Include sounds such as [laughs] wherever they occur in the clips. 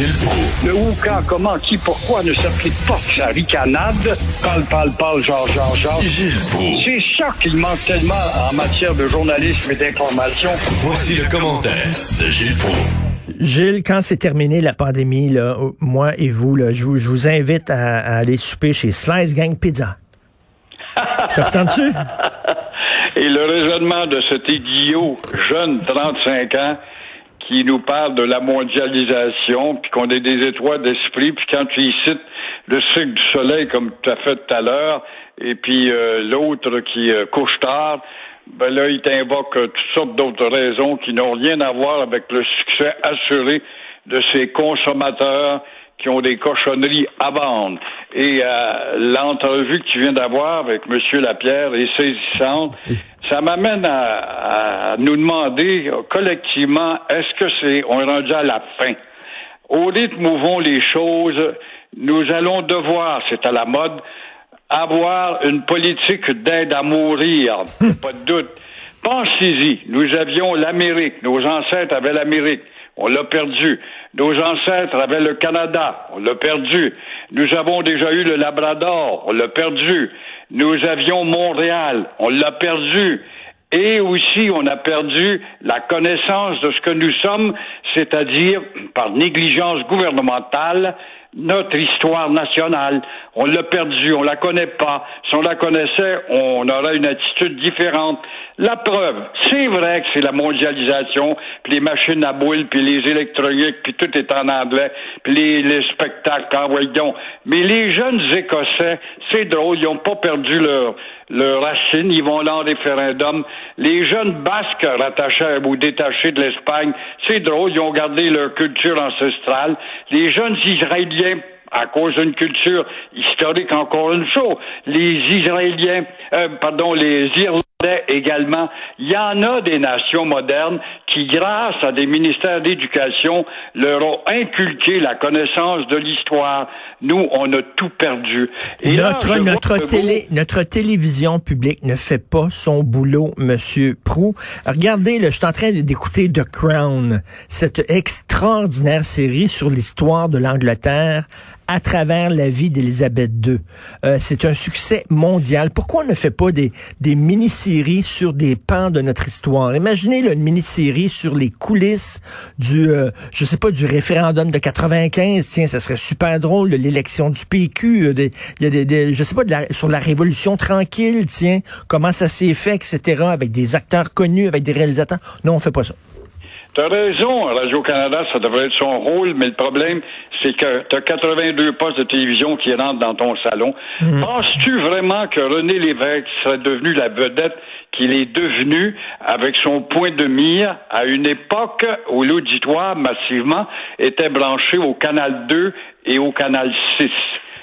Gilles Proulx. Le où, quand, comment, qui, pourquoi ne s'applique pas sa ricanade? Parle, parle, parle, genre, genre, genre. Gilles Proulx. C'est ça qu'il manque tellement en matière de journalisme et d'information. Voici le commentaire de Gilles Proulx. Gilles, quand c'est terminé la pandémie, là, moi et vous, là, je, vous, je vous invite à, à aller souper chez Slice Gang Pizza. [laughs] Ça vous tente-tu? Et le raisonnement de cet idiot jeune, 35 ans, qui nous parle de la mondialisation, puis qu'on est des étoiles d'esprit, puis quand tu cites le cycle du soleil, comme tu as fait tout à l'heure, et puis euh, l'autre qui euh, couche tard, ben là, il t'invoque euh, toutes sortes d'autres raisons qui n'ont rien à voir avec le succès assuré de ces consommateurs qui ont des cochonneries à vendre. Et euh, l'entrevue que tu viens d'avoir avec M. Lapierre est saisissante. Ça m'amène à, à, nous demander collectivement, est-ce que c'est, on est rendu à la fin? Au rythme où vont les choses, nous allons devoir, c'est à la mode, avoir une politique d'aide à mourir, [laughs] pas de doute. Pensez-y, nous avions l'Amérique, nos ancêtres avaient l'Amérique. On l'a perdu. Nos ancêtres avaient le Canada. On l'a perdu. Nous avons déjà eu le Labrador. On l'a perdu. Nous avions Montréal. On l'a perdu. Et aussi, on a perdu la connaissance de ce que nous sommes, c'est-à-dire, par négligence gouvernementale, notre histoire nationale. On l'a perdu, on la connaît pas. Si on la connaissait, on aurait une attitude différente. La preuve, c'est vrai que c'est la mondialisation, puis les machines à boules, puis les électroniques, puis tout est en anglais, puis les, les spectacles, en voyons. Mais les jeunes Écossais, c'est drôle, ils n'ont pas perdu leur, leur racine, ils vont là en référendum. Les jeunes Basques rattachés ou détachés de l'Espagne, c'est drôle, ils ont gardé leur culture ancestrale. Les jeunes Israéliens à cause d'une culture historique encore une fois. Les Israéliens, euh, pardon, les Irlandais également. Il y en a des nations modernes qui, grâce à des ministères d'éducation, leur ont inculqué la connaissance de l'histoire. Nous, on a tout perdu. Et notre, là, notre, télé, beau... notre télévision publique ne fait pas son boulot, Monsieur Prou. Regardez, là, je suis en train d'écouter The Crown, cette extraordinaire série sur l'histoire de l'Angleterre à travers la vie d'Élisabeth II. Euh, c'est un succès mondial. Pourquoi on ne fait pas des, des mini-séries sur des pans de notre histoire? Imaginez là, une mini-série sur les coulisses du, euh, je sais pas, du référendum de 95. Tiens, ça serait super drôle, l'élection du PQ. Euh, des, y a des, des, je sais pas, de la, sur la Révolution tranquille, tiens, comment ça s'est fait, etc., avec des acteurs connus, avec des réalisateurs. Non, on fait pas ça. T'as raison, Radio-Canada, ça devrait être son rôle, mais le problème, c'est que tu as 82 postes de télévision qui rentrent dans ton salon. Mmh. Penses-tu vraiment que René Lévesque serait devenu la vedette qu'il est devenu avec son point de mire à une époque où l'auditoire massivement était branché au Canal 2 et au Canal 6?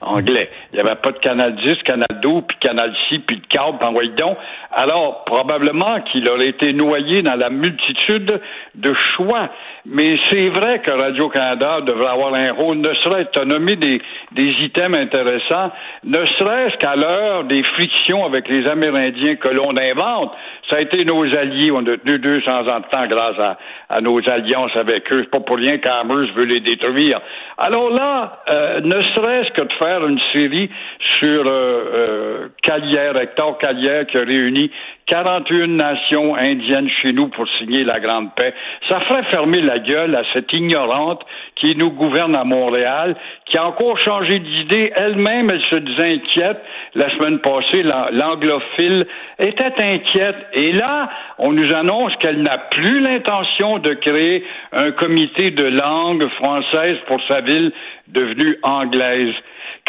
Anglais. Il n'y avait pas de Canal 10, Canal 12, puis Canal 6, puis de câble, en donc. Alors, probablement qu'il aurait été noyé dans la multitude de choix. Mais c'est vrai que Radio-Canada devrait avoir un rôle, ne serait-ce que nommer des, des items intéressants, ne serait-ce qu'à l'heure des frictions avec les Amérindiens que l'on invente. Ça a été nos alliés. On a tenu 200 ans de temps grâce à, à nos alliances avec eux. Pas pour rien qu'Amers veut les détruire. Alors là, euh, ne serait-ce que de faire une série sur euh, euh, Calière, Hector Calière, qui a réuni 41 nations indiennes chez nous pour signer la Grande Paix. Ça ferait fermer la gueule à cette ignorante qui nous gouverne à Montréal, qui a encore changé d'idée. Elle-même, elle se disait inquiète. La semaine passée, l'anglophile était inquiète. Et là, on nous annonce qu'elle n'a plus l'intention de créer un comité de langue française pour sa ville devenue anglaise.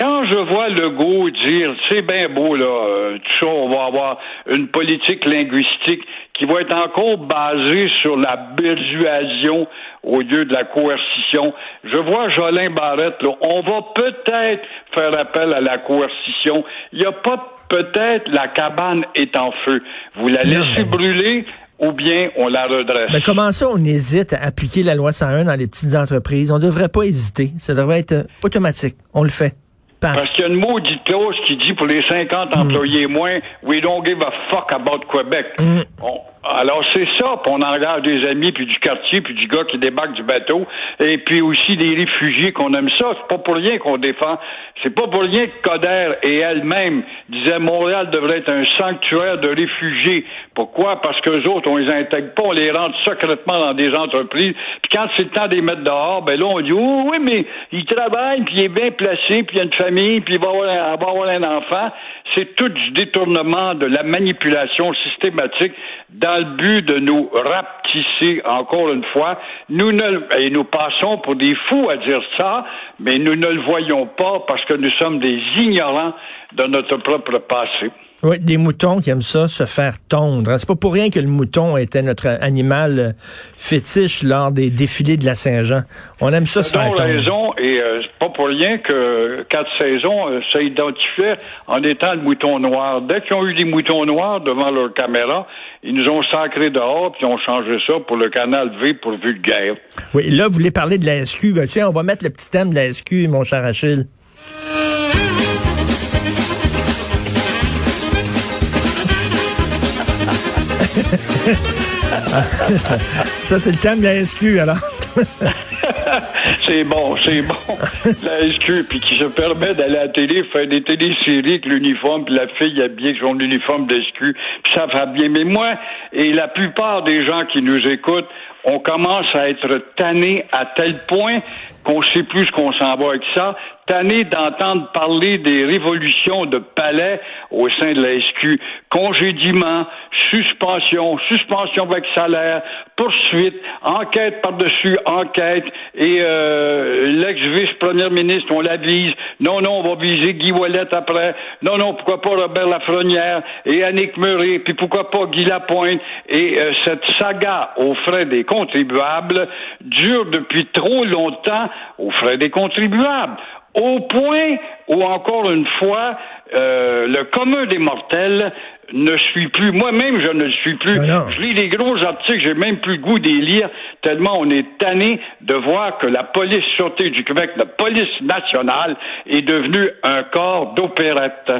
Quand je vois Legault dire, c'est bien beau, là, euh, tout ça, on va avoir une politique linguistique qui va être encore basée sur la persuasion au lieu de la coercition. Je vois Jolin Barrette, là, on va peut-être faire appel à la coercition. Il n'y a pas peut-être la cabane est en feu. Vous la laissez brûler, ou bien on la redresse. Mais comment ça, on hésite à appliquer la loi 101 dans les petites entreprises? On ne devrait pas hésiter. Ça devrait être automatique. On le fait. Parce qu'il y a une maudite clause qui dit pour les 50 employés mm. moins, we don't give a fuck about Quebec. Mm. On, Alors c'est ça, puis on engage des amis, puis du quartier, puis du gars qui débarque du bateau, et puis aussi des réfugiés qu'on aime ça. C'est pas pour rien qu'on défend. C'est pas pour rien que Coder et elle-même disaient Montréal devrait être un sanctuaire de réfugiés. Pourquoi? Parce que les autres, on les intègre pas, on les rentre secrètement dans des entreprises. Puis quand c'est le temps de les mettre dehors, ben là, on dit oh, oui, mais il travaille, puis il est bien placé, puis il a une famille, puis il va avoir, va avoir un enfant. C'est tout du détournement, de la manipulation systématique dans le but de nous rapetisser encore une fois. Nous ne, et nous passons pour des fous à dire ça, mais nous ne le voyons pas parce que nous sommes des ignorants de notre propre passé. Oui, des moutons qui aiment ça, se faire tondre. C'est pas pour rien que le mouton était notre animal euh, fétiche lors des défilés de la Saint-Jean. On aime ça se faire tondre. raison, et euh, pas pour rien que quatre saisons euh, s'identifiaient en étant le mouton noir. Dès qu'ils ont eu des moutons noirs devant leur caméra, ils nous ont sacré dehors, puis ils ont changé ça pour le canal V pour vulgaire. Oui, là, vous voulez parler de la SQ. Ben, tiens, on va mettre le petit thème de la SQ, mon cher Achille. [laughs] Ça, c'est le thème de la SQ, alors. [laughs] c'est bon, c'est bon. [laughs] La SQ, puis qui se permet d'aller à la télé, faire des téléséries avec l'uniforme, puis la fille habillée avec son uniforme d'SQ, puis ça va bien. Mais moi, et la plupart des gens qui nous écoutent, on commence à être tanné à tel point qu'on sait plus ce qu'on s'en va avec ça, tanné d'entendre parler des révolutions de palais au sein de la SQ, congédiement, suspension, suspension avec salaire, poursuite, enquête par-dessus enquête, et euh, l'ex-vice-premier ministre, on l'avise, non, non, on va viser Guy Wallet après, non, non, pourquoi pas Robert Lafrenière et Annick Murray, puis pourquoi pas Guy Lapointe, et euh, cette saga aux frais des contribuables dure depuis trop longtemps aux frais des contribuables au point où, encore une fois, euh, le commun des mortels ne suit plus. Moi-même, je ne le suis plus. Ah je lis des gros articles, j'ai même plus le goût d'y lire, tellement on est tanné de voir que la police sûreté du Québec, la police nationale, est devenue un corps d'opérette.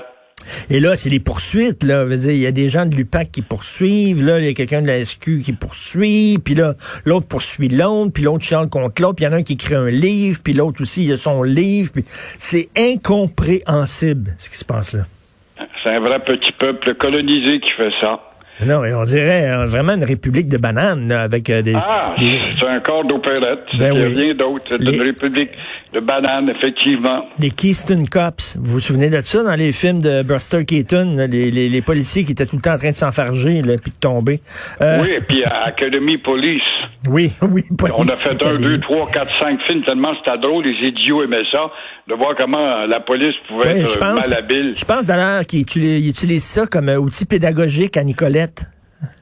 Et là, c'est les poursuites, là. il y a des gens de l'UPAC qui poursuivent, là, il y a quelqu'un de la SQ qui poursuit, puis là, l'autre poursuit l'autre, puis l'autre charle contre l'autre, puis il y en a un qui écrit un livre, puis l'autre aussi, il a son livre, puis c'est incompréhensible, ce qui se passe là. C'est un vrai petit peuple colonisé qui fait ça. Non, on dirait euh, vraiment une république de bananes, avec euh, des... Ah, c'est un corps d'opérette. Ben rien d'autre. C'est une république de bananes, effectivement. Les Keystone Cops, vous vous souvenez de ça? Dans les films de Buster Keaton, les, les, les, policiers qui étaient tout le temps en train de s'enfarger, puis de tomber. Euh... Oui, et puis Academy Police. Oui, [laughs] oui, police. On a fait un, deux, trois, quatre, cinq films tellement c'était drôle, les idiots aimaient ça, de voir comment la police pouvait être malhabile. Je pense d'ailleurs qu'ils utilisent ça comme outil pédagogique à Nicolette.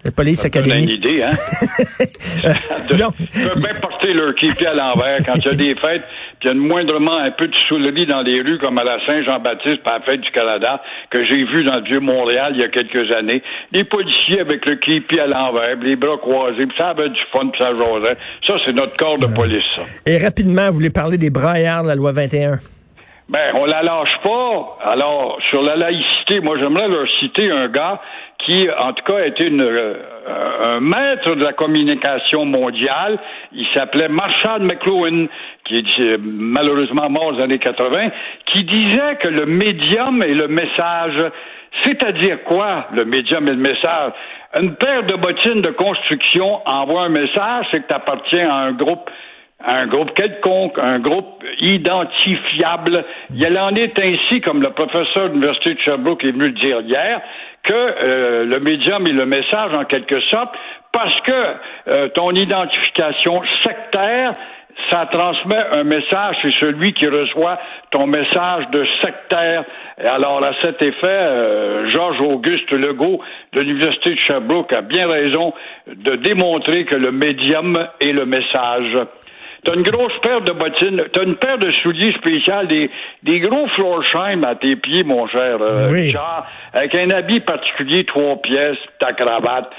La police académie. une idée, hein? [laughs] non. Ils peuvent bien porter leur képi à l'envers quand il y a des fêtes, puis il y a moindrement un peu de soulerie dans les rues, comme à la Saint-Jean-Baptiste, par la fête du Canada, que j'ai vu dans le vieux Montréal il y a quelques années. Les policiers avec le képi à l'envers, les bras croisés, puis ça avait du fun, puis ça jasait. Ça, c'est notre corps de police, ça. Et rapidement, vous voulez parler des braillards de la loi 21? Ben, on la lâche pas. Alors, sur la laïcité, moi, j'aimerais leur citer un gars qui, en tout cas, était une, euh, un maître de la communication mondiale. Il s'appelait Marshall McLuhan, qui est euh, malheureusement mort aux années 80, qui disait que le médium et le message, c'est-à-dire quoi, le médium et le message? Une paire de bottines de construction envoie un message, c'est que tu appartiens à un groupe un groupe quelconque, un groupe identifiable. Il en est ainsi, comme le professeur de l'Université de Sherbrooke est venu le dire hier, que euh, le médium est le message en quelque sorte, parce que euh, ton identification sectaire, ça transmet un message, c'est celui qui reçoit ton message de sectaire. Et alors, à cet effet, euh, Georges Auguste Legault de l'Université de Sherbrooke a bien raison de démontrer que le médium est le message. T'as une grosse paire de bottines, t'as une paire de souliers spéciales, des, des gros Florsheim à tes pieds, mon cher euh, Richard, avec un habit particulier, trois pièces, ta cravate.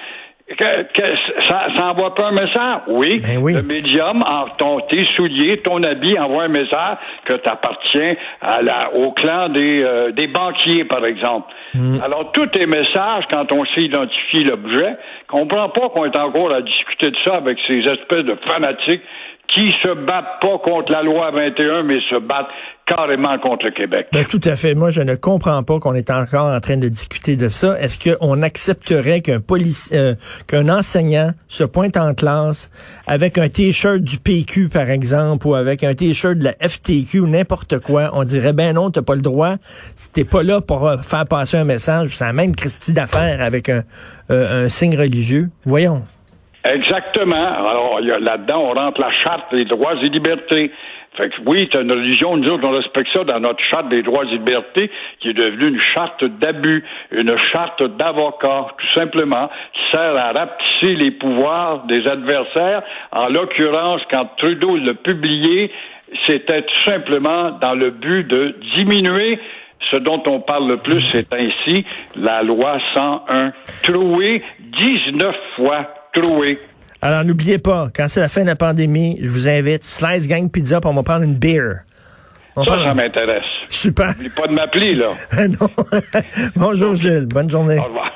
Que, que ça, ça envoie pas un message? Oui. Ben oui. Le médium, en ton, tes souliers, ton habit, envoie un message que tu appartiens à la, au clan des, euh, des banquiers, par exemple. Mm. Alors, tous tes messages, quand on sait identifier l'objet, comprend pas qu'on est encore à discuter de ça avec ces espèces de fanatiques qui se battent pas contre la loi 21, mais se battent carrément contre le Québec. Ben, tout à fait. Moi, je ne comprends pas qu'on est encore en train de discuter de ça. Est-ce qu'on accepterait qu'un policier, euh, qu'un enseignant se pointe en classe avec un t-shirt du PQ, par exemple, ou avec un t-shirt de la FTQ ou n'importe quoi? On dirait, ben non, t'as pas le droit. Si t'es pas là pour euh, faire passer un message, c'est la même Christie d'affaires avec un, euh, un signe religieux. Voyons. Exactement. Alors, là-dedans, on rentre la charte des droits et libertés. Fait que oui, c'est une religion, nous autres, on respecte ça dans notre charte des droits et libertés, qui est devenue une charte d'abus, une charte d'avocat, tout simplement, qui sert à rapetisser les pouvoirs des adversaires. En l'occurrence, quand Trudeau l'a publié, c'était tout simplement dans le but de diminuer ce dont on parle le plus, c'est ainsi la loi 101. Troué 19 fois. Troué. Alors, n'oubliez pas, quand c'est la fin de la pandémie, je vous invite, Slice Gang Pizza, pour on va prendre une beer. On Ça, ça m'intéresse. Super. N'oublie pas de m'appeler, là. [laughs] non. [laughs] Bonjour Gilles, bonne journée. Au revoir.